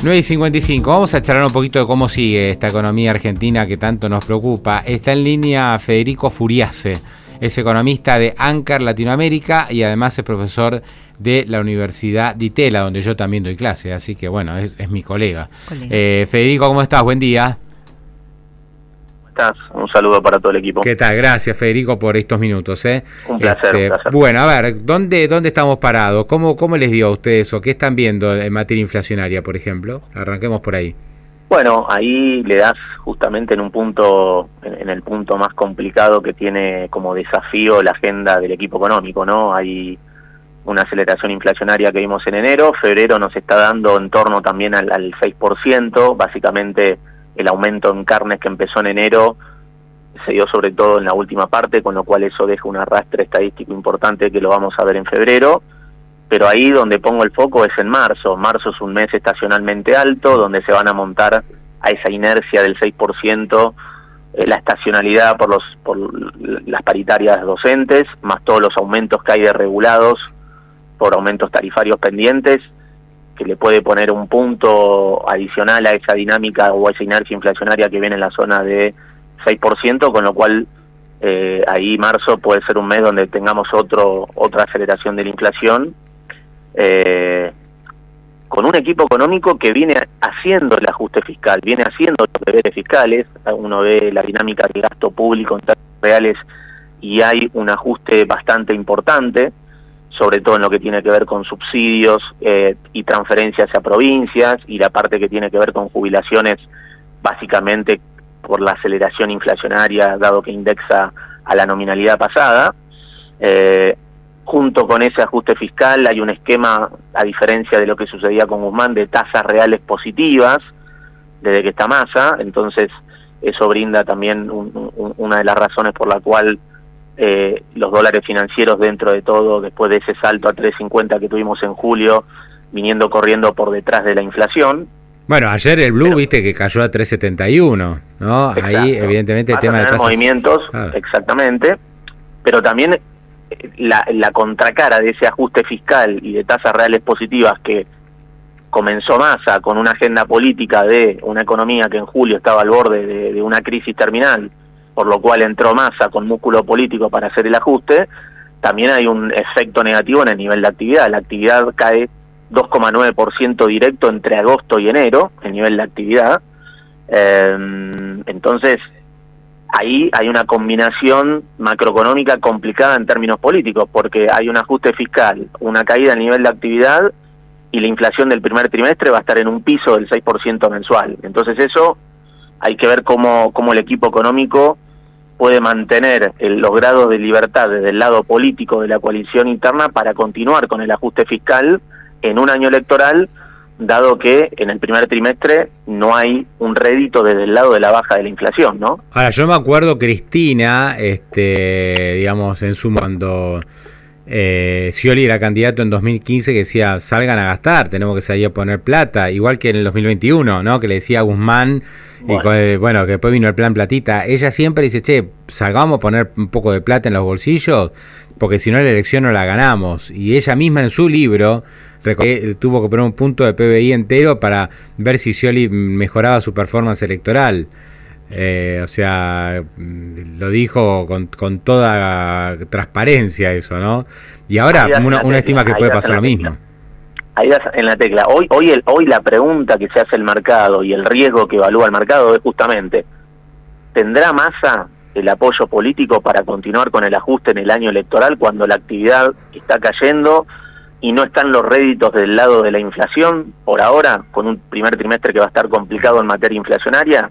9 y 55. Vamos a charlar un poquito de cómo sigue esta economía argentina que tanto nos preocupa. Está en línea Federico Furiase. Es economista de Ancar Latinoamérica y además es profesor de la Universidad de Itela, donde yo también doy clase. Así que bueno, es, mi colega. Eh, Federico, ¿cómo estás? Buen día. Un saludo para todo el equipo. ¿Qué tal? Gracias, Federico, por estos minutos. ¿eh? Un, placer, un, este, placer, Bueno, a ver, ¿dónde, dónde estamos parados? ¿Cómo, ¿Cómo les dio a ustedes o qué están viendo en materia inflacionaria, por ejemplo? Arranquemos por ahí. Bueno, ahí le das justamente en un punto, en, el punto más complicado que tiene como desafío la agenda del equipo económico, ¿no? Hay una aceleración inflacionaria que vimos en enero, febrero nos está dando en torno también al, al 6%, básicamente el aumento en carnes que empezó en enero se dio sobre todo en la última parte, con lo cual eso deja un arrastre estadístico importante que lo vamos a ver en febrero. Pero ahí donde pongo el foco es en marzo. Marzo es un mes estacionalmente alto, donde se van a montar a esa inercia del 6% eh, la estacionalidad por, los, por las paritarias docentes, más todos los aumentos que hay de regulados por aumentos tarifarios pendientes que le puede poner un punto adicional a esa dinámica o a esa inercia inflacionaria que viene en la zona de 6%, con lo cual eh, ahí marzo puede ser un mes donde tengamos otro otra aceleración de la inflación, eh, con un equipo económico que viene haciendo el ajuste fiscal, viene haciendo los deberes fiscales, uno ve la dinámica de gasto público en términos reales y hay un ajuste bastante importante, sobre todo en lo que tiene que ver con subsidios eh, y transferencias a provincias y la parte que tiene que ver con jubilaciones, básicamente por la aceleración inflacionaria, dado que indexa a la nominalidad pasada. Eh, junto con ese ajuste fiscal hay un esquema, a diferencia de lo que sucedía con Guzmán, de tasas reales positivas desde que está masa, entonces eso brinda también una de las razones por la cual eh, los dólares financieros dentro de todo, después de ese salto a 3.50 que tuvimos en julio, viniendo corriendo por detrás de la inflación. Bueno, ayer el blue, viste que cayó a 3.71, ¿no? Ahí, evidentemente, el tema de tasas... movimientos, exactamente, pero también eh, la, la contracara de ese ajuste fiscal y de tasas reales positivas que comenzó Massa con una agenda política de una economía que en julio estaba al borde de una crisis terminal por lo cual entró Massa con músculo político para hacer el ajuste, también hay un efecto negativo en el nivel de actividad. La actividad cae 2,9% directo entre agosto y enero, el nivel de actividad. Em, entonces, ahí hay una combinación macroeconómica complicada en términos políticos, porque hay un ajuste fiscal, una caída en el nivel de actividad y la inflación del primer trimestre va a estar en un piso del 6% mensual. Entonces eso hay que ver cómo, cómo el equipo económico puede mantener el, los grados de libertad desde el lado político de la coalición interna para continuar con el ajuste fiscal en un año electoral, dado que en el primer trimestre no hay un rédito desde el lado de la baja de la inflación, ¿no? Ahora, yo me acuerdo, Cristina, este, digamos, en su cuando eh, Scioli era candidato en 2015 que decía, salgan a gastar, tenemos que salir a poner plata, igual que en el 2021, ¿no? Que le decía a Guzmán, y bueno, que después vino el plan platita, ella siempre dice, che, salgamos a poner un poco de plata en los bolsillos, porque si no la elección no la ganamos. Y ella misma en su libro tuvo que poner un punto de PBI entero para ver si Scioli mejoraba su performance electoral. Eh, o sea, mm, lo dijo con, con, toda transparencia eso, ¿no? Y ahora una, estima que puede pasar lo mismo. Ahí das en la tecla. Hoy, hoy, el, hoy la pregunta que se hace el mercado y el riesgo que evalúa el mercado es justamente, ¿tendrá masa el apoyo político para continuar con el ajuste en el año electoral cuando la actividad está cayendo y no están los réditos del lado de la inflación por ahora, con un primer trimestre que va a estar complicado en materia inflacionaria?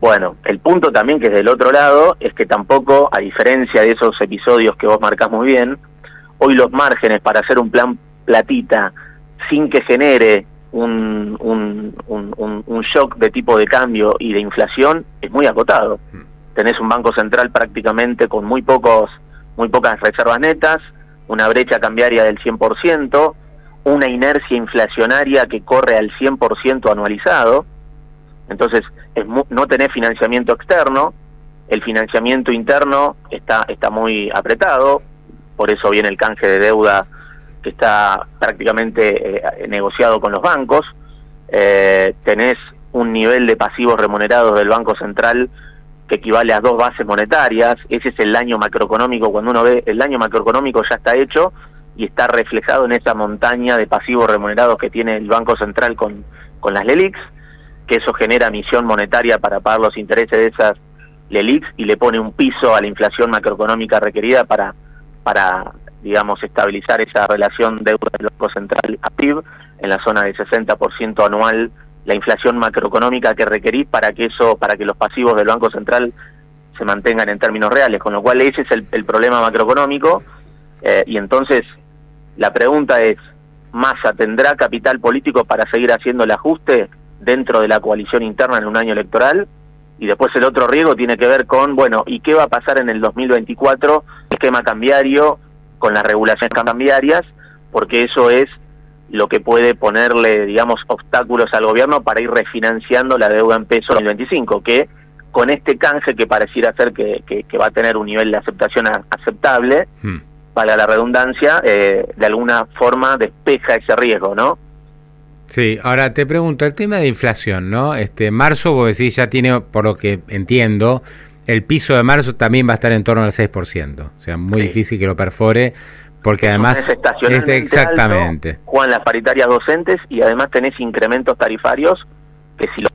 Bueno, el punto también que es del otro lado es que tampoco, a diferencia de esos episodios que vos marcás muy bien, hoy los márgenes para hacer un plan platita sin que genere un, un, un, un, shock de tipo de cambio y de inflación es muy acotado. Mm. Tenés un banco central prácticamente con muy pocos muy pocas reservas netas, una brecha cambiaria del 100%, una inercia inflacionaria que corre al 100% anualizado. Entonces, es no tener financiamiento externo, el financiamiento interno está, está muy apretado, por eso viene el canje de deuda que está prácticamente eh, negociado con los bancos. eh, tenés un nivel de pasivos remunerados del Banco Central que equivale a dos bases monetarias, ese es el daño macroeconómico, cuando uno ve el daño macroeconómico ya está hecho y está reflejado en esa montaña de pasivos remunerados que tiene el Banco Central con, con las LELIX, que eso genera emisión monetaria para pagar los intereses de esas LELIX y le pone un piso a la inflación macroeconómica requerida para, para digamos, estabilizar esa relación deuda del Banco Central a PIB en la zona de 60% anual la inflación macroeconómica que requerís para que eso, para que los pasivos del Banco Central se mantengan en términos reales, con lo cual ese es el, problema macroeconómico eh, y entonces la pregunta es, ¿Massa tendrá capital político para seguir haciendo el ajuste dentro de la coalición interna en un año electoral? Y después el otro riesgo tiene que ver con, bueno, ¿y qué va a pasar en el 2024? Esquema cambiario, con las regulaciones cambiarias, porque eso es lo que puede ponerle, digamos, obstáculos al gobierno para ir refinanciando la deuda en peso en 2025, que con este canje que pareciera ser que, que, va a tener un nivel de aceptación aceptable, hmm. para la redundancia, eh, de alguna forma despeja ese riesgo, ¿no? Sí, ahora te pregunto, el tema de inflación, ¿no? Este, marzo, vos decís, ya tiene, por lo que entiendo, el piso de marzo también va a estar en torno al 6%, o sea, muy difícil que lo perfore porque además es exactamente juegan las paritarias docentes y además tenés incrementos tarifarios que si los,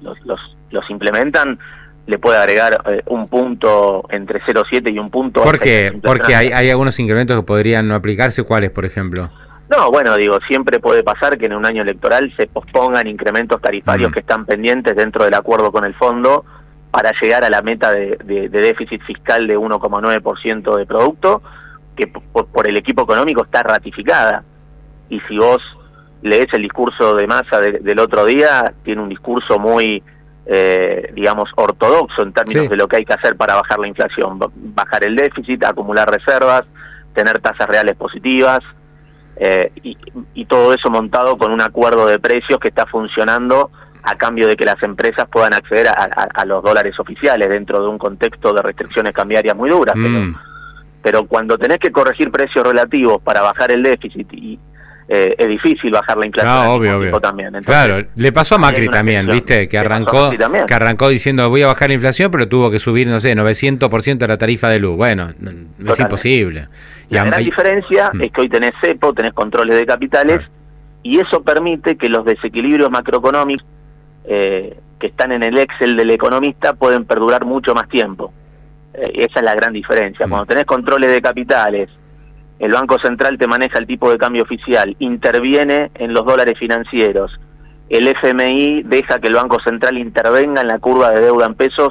los, los, los, implementan le puede agregar eh, un punto entre 0,7 y un punto. ¿Por qué? Porque hay, hay algunos incrementos que podrían no aplicarse. ¿Cuáles, por ejemplo? No, bueno, digo, siempre puede pasar que en un año electoral se pospongan incrementos tarifarios mm. que están pendientes dentro del acuerdo con el fondo para llegar a la meta de, de, de déficit fiscal de 1,9% de producto que por, el equipo económico está ratificada. Y si vos lees el discurso de Massa del otro día, tiene un discurso muy, eh, digamos, ortodoxo en términos de lo que hay que hacer para bajar la inflación. Bajar el déficit, acumular reservas, tener tasas reales positivas. Eh, y, todo eso montado con un acuerdo de precios que está funcionando a cambio de que las empresas puedan acceder a, los dólares oficiales dentro de un contexto de restricciones cambiarias muy duras. Mm pero cuando tenés que corregir precios relativos para bajar el déficit y eh, es difícil bajar la inflación ah, obvio, obvio. también. claro, le pasó a Macri también, ¿viste? Que arrancó que arrancó diciendo voy a bajar la inflación, pero tuvo que subir, no sé, 900% la tarifa de luz. Bueno, es imposible. La gran diferencia mm. es que hoy tenés CEPO, tenés controles de capitales y eso permite que los desequilibrios macroeconómicos eh, que están en el Excel del economista pueden perdurar mucho más tiempo. Eh, esa es la gran diferencia. Mm. Cuando tenés controles de capitales, el Banco Central te maneja el tipo de cambio oficial, interviene en los dólares financieros, el FMI deja que el Banco Central intervenga en la curva de deuda en pesos,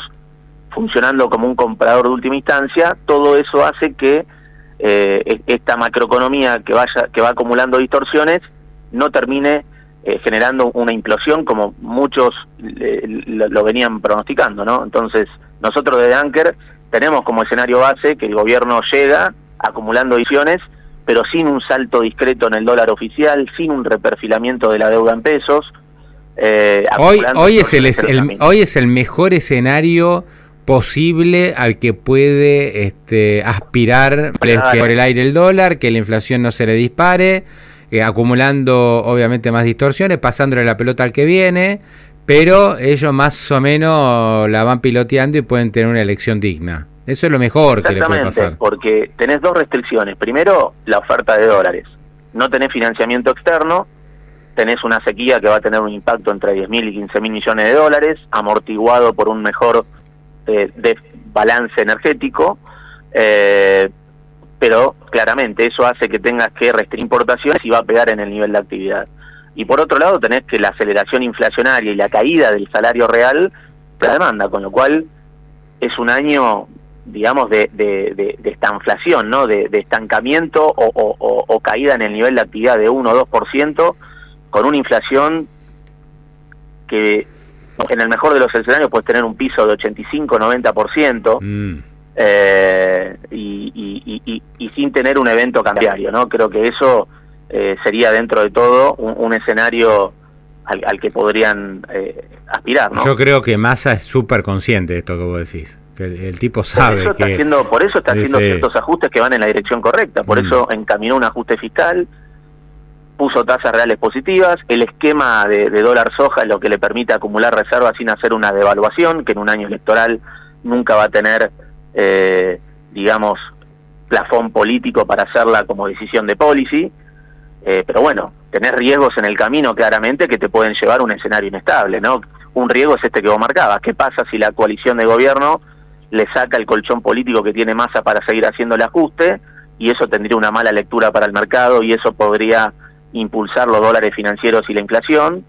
funcionando como un comprador de última instancia, todo eso hace que eh, e-, esta macroeconomía que vaya que va acumulando distorsiones no termine eh, generando una implosión como muchos lo, venían pronosticando, ¿no? Entonces, nosotros desde Anker tenemos como escenario base que el gobierno llega acumulando ediciones, pero sin un salto discreto en el dólar oficial, sin un reperfilamiento de la deuda en pesos. Eh, hoy, hoy, es el, hoy es el mejor escenario posible al que puede este, aspirar por el aire el dólar, que la inflación no se le dispare, eh, acumulando obviamente más distorsiones, pasándole la pelota al que viene, pero ellos más o menos la van piloteando y pueden tener una elección digna. Eso es lo mejor que le puede pasar. Porque tenés dos restricciones. Primero, la oferta de dólares. No tenés financiamiento externo, tenés una sequía que va a tener un impacto entre 10 mil y 15 mil millones de dólares, amortiguado por un mejor eh, de balance energético, eh, pero claramente eso hace que tengas que restringir importaciones y va a pegar en el nivel de actividad y por otro lado tenés que la aceleración inflacionaria y la caída del salario real la demanda, con lo cual es un año, digamos, de, de, de, estanflación, ¿no? De, estancamiento o, caída en el nivel de actividad de 1 o 2%, con una inflación que en el mejor de los escenarios puedes tener un piso de 85-90%. Mm. Eh, y, y, y, y, sin tener un evento cambiario, ¿no? Creo que eso eh, sería dentro de todo un, escenario al, que podrían eh, aspirar. ¿no? Yo creo que Massa es súper consciente de esto que vos decís. Que el, tipo sabe por eso que... Está haciendo, por eso está haciendo ciertos ajustes que van en la dirección correcta. Por mm. eso encaminó un ajuste fiscal puso tasas reales positivas, el esquema de, dólar soja es lo que le permite acumular reservas sin hacer una devaluación, que en un año electoral nunca va a tener, eh, digamos, plafón político para hacerla como decisión de policy, eh, pero bueno, tener riesgos en el camino claramente que te pueden llevar a un escenario inestable, ¿no? Un riesgo es este que vos marcabas, ¿qué pasa si la coalición de gobierno le saca el colchón político que tiene masa para seguir haciendo el ajuste? Y eso tendría una mala lectura para el mercado y eso podría impulsar los dólares financieros y la inflación.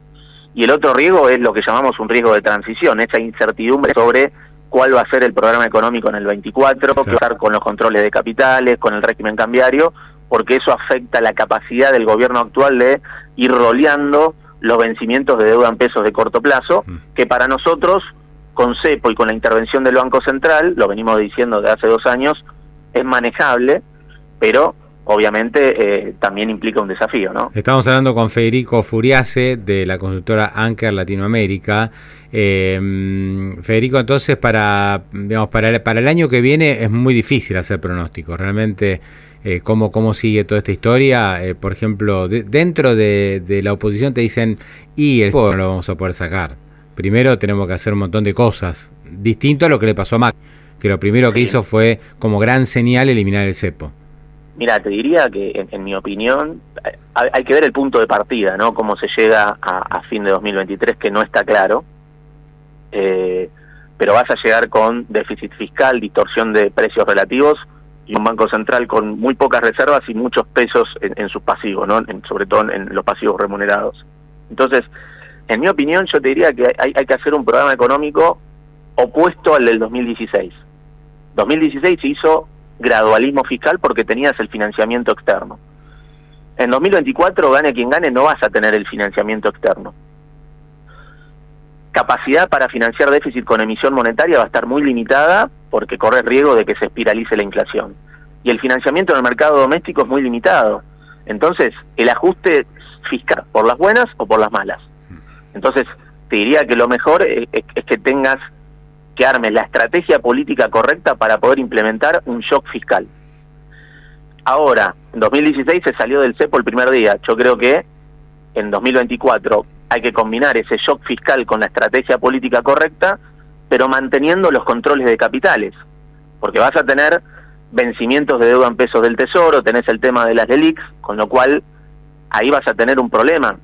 Y el otro riesgo es lo que llamamos un riesgo de transición, esa incertidumbre sobre cuál va a ser el programa económico en el 24, qué va a con los controles de capitales, con el régimen cambiario, porque eso afecta la capacidad del gobierno actual de ir roleando los vencimientos de deuda en pesos de corto plazo, mm. que para nosotros, con CEPO y con la intervención del Banco Central, lo venimos diciendo de hace dos años, es manejable, pero obviamente eh, también implica un desafío, ¿no? Estamos hablando con Federico Furiase de la consultora Anker Latinoamérica. Eh, Federico, entonces para digamos para el, para el año que viene es muy difícil hacer pronósticos. Realmente eh, cómo cómo sigue toda esta historia. Eh, por ejemplo, dentro de, de, la oposición te dicen y el no lo vamos a poder sacar. Primero tenemos que hacer un montón de cosas distinto a lo que le pasó a Mac, que lo primero que hizo fue como gran señal eliminar el cepo. Mira, te diría que en, mi opinión hay, que ver el punto de partida, ¿no? Cómo se llega a, fin de 2023, que no está claro. Eh, pero vas a llegar con déficit fiscal, distorsión de precios relativos y un banco central con muy pocas reservas y muchos pesos en, sus pasivos, ¿no? sobre todo en, los pasivos remunerados. Entonces, en mi opinión, yo te diría que hay, hay que hacer un programa económico opuesto al del 2016. 2016 se hizo gradualismo fiscal porque tenías el financiamiento externo. En 2024, gane quien gane, no vas a tener el financiamiento externo. Capacidad para financiar déficit con emisión monetaria va a estar muy limitada porque corre riesgo de que se espiralice la inflación. Y el financiamiento en el mercado doméstico es muy limitado. Entonces, el ajuste fiscal, por las buenas o por las malas. Entonces, te diría que lo mejor es, es que tengas arme la estrategia política correcta para poder implementar un shock fiscal. Ahora, en 2016 se salió del CEPO el primer día. Yo creo que en 2024 hay que combinar ese shock fiscal con la estrategia política correcta, pero manteniendo los controles de capitales. Porque vas a tener vencimientos de deuda en pesos del Tesoro, tenés el tema de las LELIX, con lo cual ahí vas a tener un problema.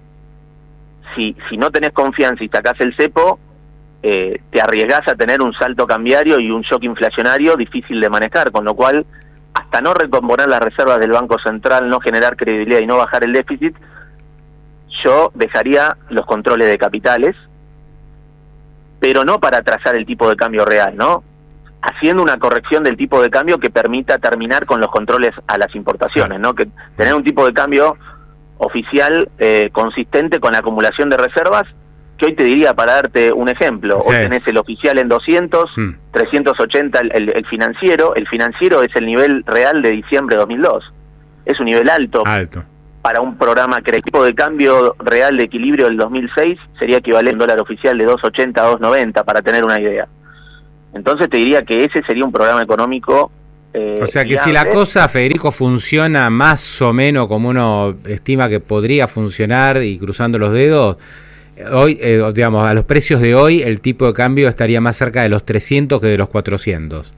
Si, si no tenés confianza y sacás el cepo, eh, te arriesgas a tener un salto cambiario y un shock inflacionario difícil de manejar, con lo cual, hasta no recomponer las reservas del Banco Central, no generar credibilidad y no bajar el déficit, yo dejaría los controles de capitales, pero no para trazar el tipo de cambio real, ¿no? Haciendo una corrección del tipo de cambio que permita terminar con los controles a las importaciones, ¿no? Que tener un tipo de cambio oficial eh, consistente con la acumulación de reservas que hoy te diría para darte un ejemplo, hoy tenés el oficial en 200, 380 hmm. el, el, financiero, el financiero es el nivel real de diciembre de 2002, es un nivel alto. Alto. Para un programa que el tipo de cambio real de equilibrio del 2006 sería equivalente a un dólar oficial de 2.80 a 2.90, para tener una idea. Entonces te diría que ese sería un programa económico eh, o sea que si la cosa, Federico, funciona más o menos como uno estima que podría funcionar y cruzando los dedos, Hoy, eh, digamos, a los precios de hoy, el tipo de cambio estaría más cerca de los 300 que de los 400.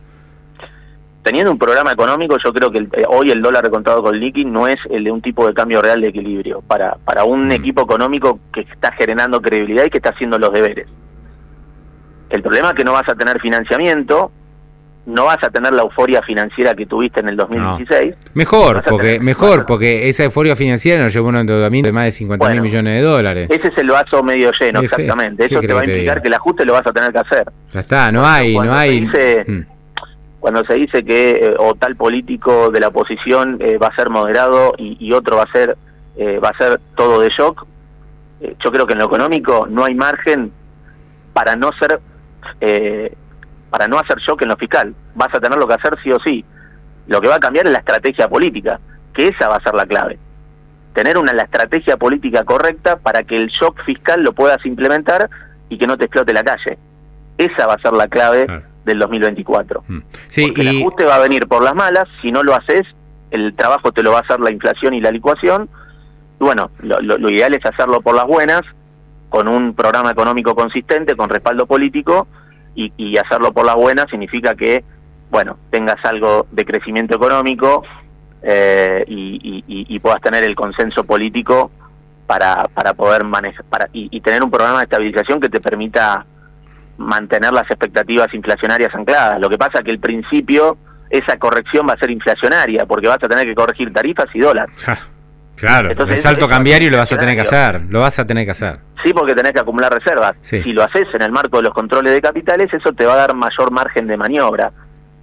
Teniendo un programa económico, yo creo que eh, hoy el dólar recontado con liqui no es el de un tipo de cambio real de equilibrio para, para un mm. equipo económico que está generando credibilidad y que está haciendo los deberes. El problema es que no vas a tener financiamiento, no vas a tener la euforia financiera que tuviste en el 2016. Mejor, porque mejor porque esa euforia financiera nos llevó a un endeudamiento de más de 50 mil millones de dólares. Ese es el vaso medio lleno, exactamente. Eso te va a implicar que el ajuste lo vas a tener que hacer. Ya está, no hay, no hay. Mm. Cuando se dice que eh, o tal político de la oposición eh, va a ser moderado y, otro va a ser eh, va a ser todo de shock, yo creo que en lo económico no hay margen para no ser para no hacer shock en lo fiscal. Vas a tener lo que hacer sí o sí. Lo que va a cambiar es la estrategia política, que esa va a ser la clave. Tener una la estrategia política correcta para que el shock fiscal lo puedas implementar y que no te explote la calle. Esa va a ser la clave del 2024. Mm. Sí, Porque el ajuste va a venir por las malas, si no lo haces, el trabajo te lo va a hacer la inflación y la licuación, Y bueno, lo, lo, ideal es hacerlo por las buenas, con un programa económico consistente, con respaldo político, y, y hacerlo por las buenas significa que, bueno, tengas algo de crecimiento económico eh, y, y, puedas tener el consenso político para, para poder manejar para, y, tener un programa de estabilización que te permita mantener las expectativas inflacionarias ancladas. Lo que pasa que el principio esa corrección va a ser inflacionaria porque vas a tener que corregir tarifas y dólares. Claro, el salto cambiario lo vas a tener que hacer, lo vas a tener que hacer. Sí, porque tenés que acumular reservas. Si lo haces en el marco de los controles de capitales, eso te va a dar mayor margen de maniobra.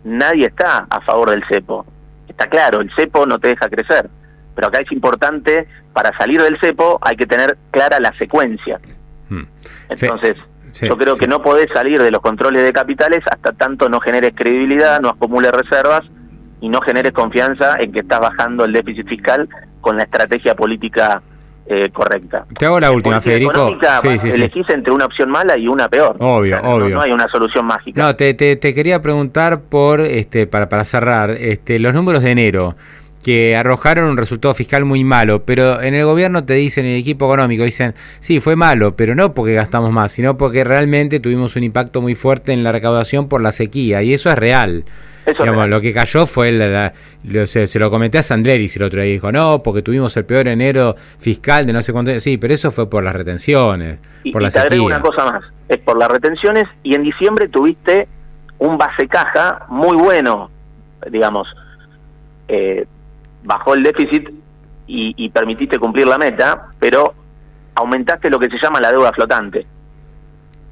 Nadie está a favor del cepo. Está claro, el cepo no te deja crecer. Pero acá es importante, para salir del cepo hay que tener clara la secuencia. Hmm. Entonces, yo creo que no podés salir de los controles de capitales hasta tanto no generes credibilidad, no acumules reservas y no generes confianza en que estás bajando el déficit fiscal con la estrategia política eh, correcta. Te hago la última, Federico. Sí, elegís entre una opción mala y una peor. Obvio, obvio. No, hay una solución mágica. No, te, te, te, quería preguntar por, este, para, para cerrar, este, los números de enero que arrojaron un resultado fiscal muy malo, pero en el gobierno te dicen, en el equipo económico, dicen, sí, fue malo, pero no porque gastamos más, sino porque realmente tuvimos un impacto muy fuerte en la recaudación por la sequía, y eso es real. Digamos, lo que cayó fue, se, lo comenté a Sandleris el otro día, dijo, no, porque tuvimos el peor enero fiscal de no sé cuánto, sí, pero eso fue por las retenciones, por la y te agrego una cosa más, es por las retenciones, y en diciembre tuviste un base caja muy bueno, digamos, eh, bajó el déficit y, permitiste cumplir la meta, pero aumentaste lo que se llama la deuda flotante.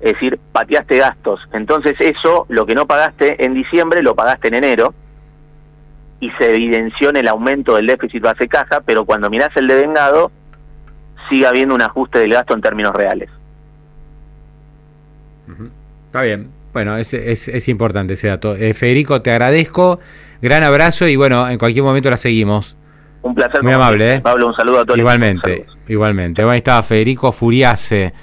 Es decir, pateaste gastos. Entonces eso, lo que no pagaste en diciembre, lo pagaste en enero y se evidenció en el aumento del déficit base caja, pero cuando mirás el devengado, sigue habiendo un ajuste del gasto en términos reales. Está bien. Bueno, es, es, es importante ese dato. Eh, Federico, te agradezco. Gran abrazo y bueno, en cualquier momento la seguimos. Un placer. Muy amable, ¿eh? Pablo, un saludo a todos. Igualmente, igualmente. Bueno, ahí estaba Federico Furiase.